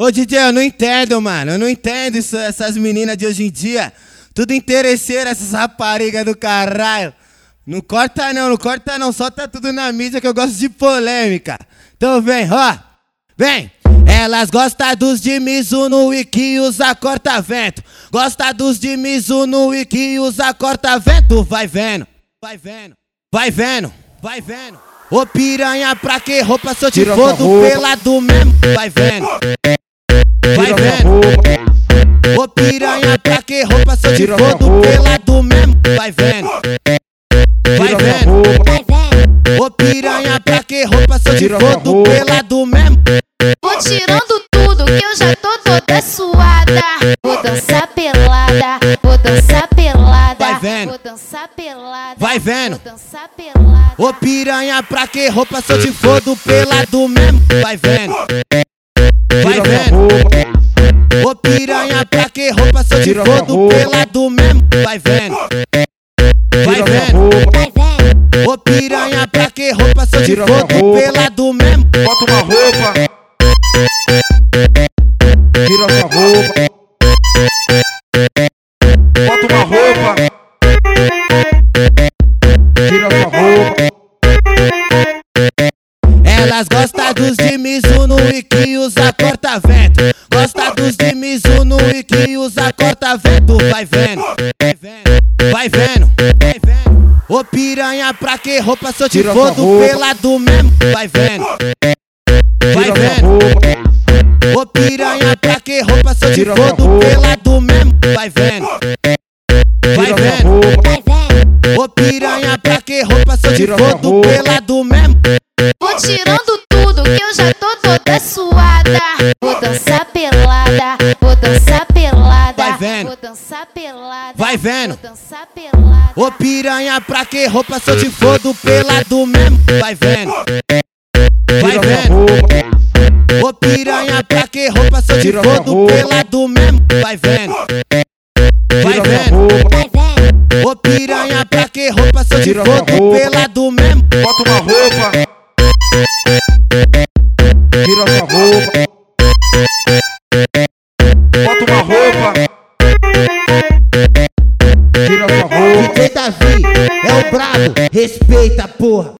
Ô DJ, eu não entendo, mano. Eu não entendo isso, essas meninas de hoje em dia. Tudo interesseira, essas raparigas do caralho. Não corta não, não corta não. Solta tudo na mídia que eu gosto de polêmica. Então vem, ó. Vem! Elas gostam dos de Mizuno e que usa corta-vento. Gosta dos de Mizuno e que usa corta-vento. Vai vendo, vai vendo, vai vendo, vai vendo. Ô piranha, pra que roupa se eu te fodo pelado mesmo? Vai vendo. Vendo. Ô piranha, pra que roupa se eu te fodo pelado mesmo? Vai vendo. Vai vendo. Ô piranha, pra que roupa se eu te fodo pelado mesmo? Vou tirando tudo que eu já tô toda suada. Vou dançar pelada, vou dançar pelada. Vai vendo. Vou dançar pelada. Vai vendo. Vou dançar pelada. Ô piranha, pra que roupa se eu te fodo pelado mesmo? Vai vendo. Vai vendo. Ô piranha, pra que roupa se eu te fodo pelado mesmo? Vai vendo. Vai vendo. Ô piranha, pra que roupa se eu te fodo pelado mesmo? Bota uma roupa. Tira sua roupa. Bota uma roupa. Tira sua roupa. Elas gostam dos de Mizuno e que usa corta-vento. Gosta dos de Mizuno e que usa corta-vento. Vai vendo, vai vendo, vai vendo, vai vendo. Ô piranha, pra que roupa se eu te fodo pelado mesmo? Vai vendo, vai vendo. Ô piranha, pra que roupa se eu te fodo pelado mesmo? Vai vendo, vai vendo. Ô piranha, pra que roupa se eu te fodo pelado mesmo? Vou tirando tudo que eu já tô toda suada. Vou dançar vendo. Vou dançar pelada. Vai vendo. Vou dançar pelada. Ô piranha, pra que roupa se eu te fodo pelado mesmo? Vai vendo, vai vendo. Ô piranha, pra que roupa se eu te roupa. pelado mesmo? Vai vendo, vai vendo. roupa. Vai vendo. Ô piranha, pra que roupa se eu te roupa. pelado mesmo? Bota uma roupa. Tira sua roupa. Bota uma roupa. Tira sua roupa. DJ Davi é o brabo, respeita porra.